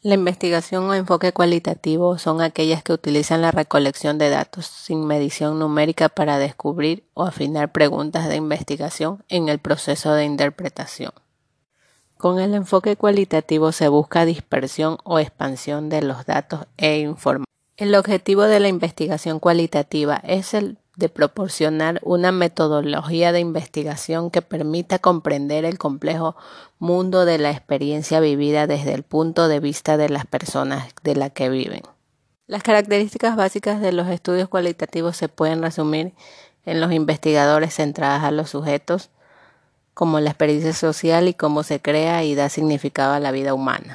La investigación o enfoque cualitativo son aquellas que utilizan la recolección de datos sin medición numérica para descubrir o afinar preguntas de investigación en el proceso de interpretación. Con el enfoque cualitativo se busca dispersión o expansión de los datos e información. El objetivo de la investigación cualitativa es el de proporcionar una metodología de investigación que permita comprender el complejo mundo de la experiencia vivida desde el punto de vista de las personas de la que viven. Las características básicas de los estudios cualitativos se pueden resumir en los investigadores centrados a los sujetos, como la experiencia social y cómo se crea y da significado a la vida humana.